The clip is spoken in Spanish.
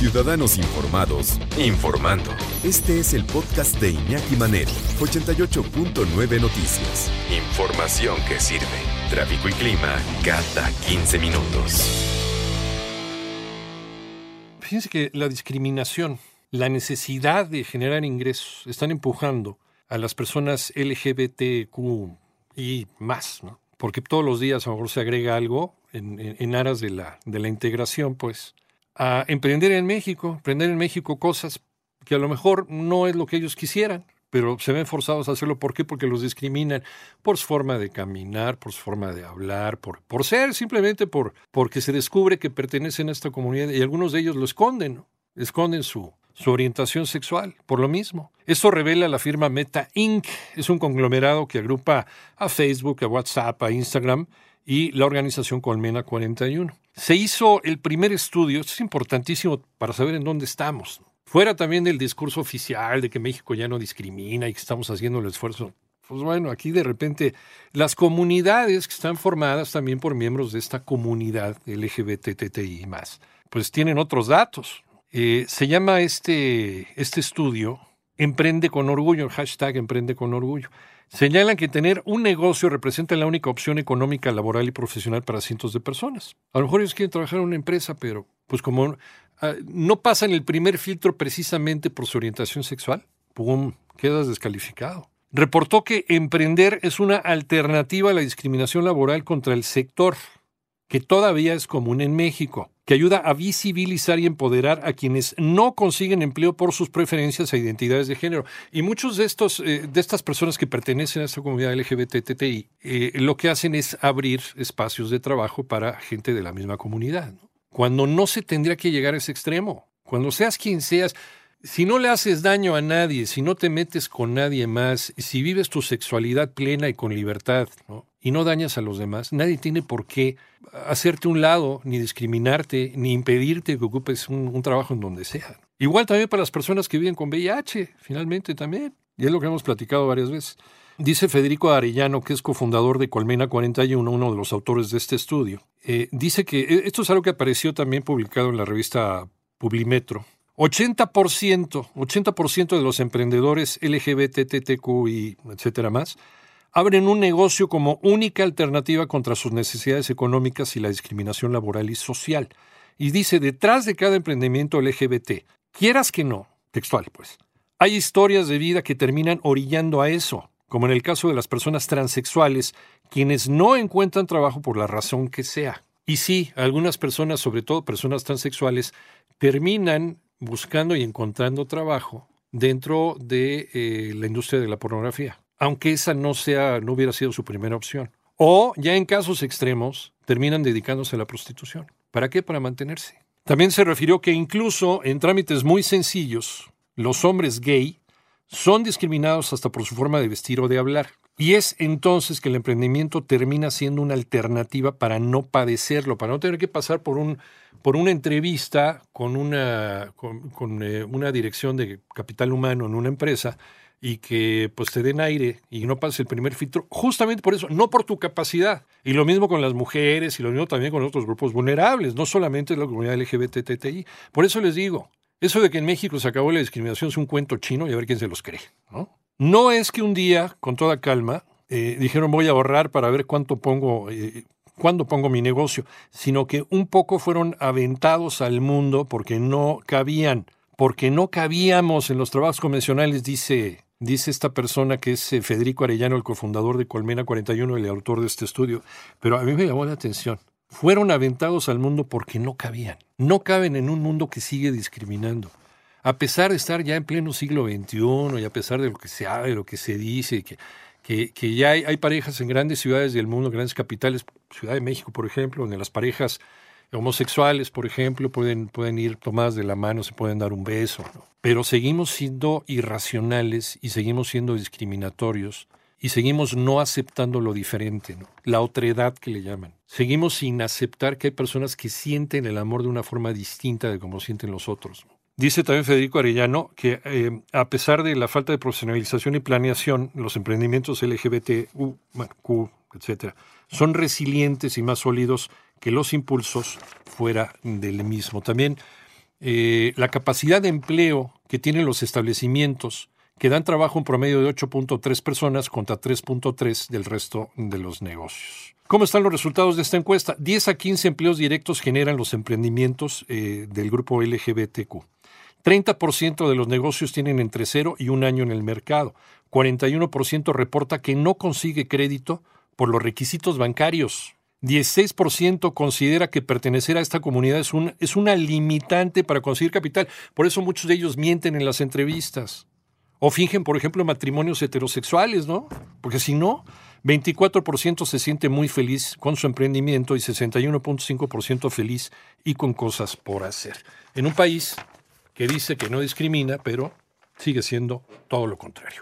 Ciudadanos Informados, informando. Este es el podcast de Iñaki Manero, 88.9 Noticias. Información que sirve. Tráfico y clima cada 15 minutos. Fíjense que la discriminación, la necesidad de generar ingresos, están empujando a las personas LGBTQ y más, ¿no? Porque todos los días a lo mejor se agrega algo en, aras de la, de la integración, pues a emprender en México, emprender en México cosas que a lo mejor no es lo que ellos quisieran, pero se ven forzados a hacerlo. ¿Por qué? Porque los discriminan por su forma de caminar, por su forma de hablar, por, por ser, simplemente por, porque se descubre que pertenecen a esta comunidad y algunos de ellos lo esconden, esconden su, su orientación sexual, por lo mismo. Esto revela la firma Meta Inc., es un conglomerado que agrupa a Facebook, a WhatsApp, a Instagram y la organización Colmena 41. Se hizo el primer estudio, esto es importantísimo para saber en dónde estamos. Fuera también del discurso oficial de que México ya no discrimina y que estamos haciendo el esfuerzo. Pues bueno, aquí de repente las comunidades que están formadas también por miembros de esta comunidad LGBTTI más, pues tienen otros datos. Eh, se llama este, este estudio Emprende con orgullo, hashtag Emprende con orgullo. Señalan que tener un negocio representa la única opción económica, laboral y profesional para cientos de personas. A lo mejor ellos quieren trabajar en una empresa, pero pues como ah, no pasan el primer filtro precisamente por su orientación sexual, ¡pum!, quedas descalificado. Reportó que emprender es una alternativa a la discriminación laboral contra el sector, que todavía es común en México que ayuda a visibilizar y empoderar a quienes no consiguen empleo por sus preferencias e identidades de género. Y muchos de estos, eh, de estas personas que pertenecen a esta comunidad LGBTTI, eh, lo que hacen es abrir espacios de trabajo para gente de la misma comunidad. Cuando no se tendría que llegar a ese extremo. Cuando seas quien seas, si no le haces daño a nadie, si no te metes con nadie más, si vives tu sexualidad plena y con libertad, y no dañas a los demás, nadie tiene por qué hacerte un lado, ni discriminarte, ni impedirte que ocupes un, trabajo en donde sea. Igual también para las personas que viven con VIH, finalmente también. Y es lo que hemos platicado varias veces. Dice Federico Arellano, que es cofundador de Colmena 41, uno de los autores de este estudio. Eh, dice que eh, esto es algo que apareció también publicado en la revista Publimetro, 80%, 80% de los emprendedores LGBTTQ y etcétera más abren un negocio como única alternativa contra sus necesidades económicas y la discriminación laboral y social. Y dice, detrás de cada emprendimiento LGBT, quieras que no, textual pues, hay historias de vida que terminan orillando a eso, como en el caso de las personas transexuales, quienes no encuentran trabajo por la razón que sea. Y sí, algunas personas, sobre todo personas transexuales, terminan buscando y encontrando trabajo dentro de eh, la industria de la pornografía, aunque esa no sea, no hubiera sido su primera opción. O ya en casos extremos terminan dedicándose a la prostitución. ¿Para qué? Para mantenerse. También se refirió que incluso en trámites muy sencillos, los hombres gay son discriminados hasta por su forma de vestir o de hablar. Y es entonces que el emprendimiento termina siendo una alternativa para no padecerlo, para no tener que pasar por un por una entrevista con una, con, eh, una dirección de capital humano en una empresa y que pues te den aire y no pases el primer filtro, justamente por eso, no por tu capacidad. Y lo mismo con las mujeres y lo mismo también con otros grupos vulnerables, no solamente la comunidad LGBTTI. Por eso les digo, eso de que en México se acabó la discriminación es un cuento chino y a ver quién se los cree. No, no es que un día, con toda calma, eh, dijeron voy a ahorrar para ver cuánto pongo eh, cuándo pongo mi negocio, sino que un poco fueron aventados al mundo porque no cabían, porque no cabíamos en los trabajos convencionales, dice, dice esta persona que es eh, Federico Arellano, el cofundador de Colmena 41, el autor de este estudio. Pero a mí me llamó la atención. Fueron aventados al mundo porque no cabían. No caben en un mundo que sigue discriminando. A pesar de estar ya en pleno siglo XXI y a pesar de lo que se habla, de lo que se dice, que que, ya hay, parejas en grandes ciudades del mundo, grandes capitales, Ciudad de México, por ejemplo, donde las parejas homosexuales, por ejemplo, pueden, pueden ir tomadas de la mano, se pueden dar un beso, pero seguimos siendo irracionales y seguimos siendo discriminatorios y seguimos no aceptando lo diferente, la otredad que le llaman. Seguimos sin aceptar que hay personas que sienten el amor de una forma distinta de como sienten los otros. Dice también Federico Arellano que eh, a pesar de la falta de profesionalización y planeación, los emprendimientos LGBT, Q, etcétera, son resilientes y más sólidos que los impulsos fuera del mismo. También eh, la capacidad de empleo que tienen los establecimientos que dan trabajo en promedio de 8.3 personas contra 3.3 del resto de los negocios. ¿Cómo están los resultados de esta encuesta? 10 a 15 empleos directos generan los emprendimientos eh, del grupo LGBTQ. 30% de los negocios tienen entre 0 y un año en el mercado. 41% reporta que no consigue crédito por los requisitos bancarios. 16% considera que pertenecer a esta comunidad es, es una limitante para conseguir capital. Por eso muchos de ellos mienten en las entrevistas. O fingen, por ejemplo, matrimonios heterosexuales, ¿no? Porque si no, 24% se siente muy feliz con su emprendimiento y 61.5% feliz y con cosas por hacer. En un país que dice que no discrimina, pero sigue siendo todo lo contrario.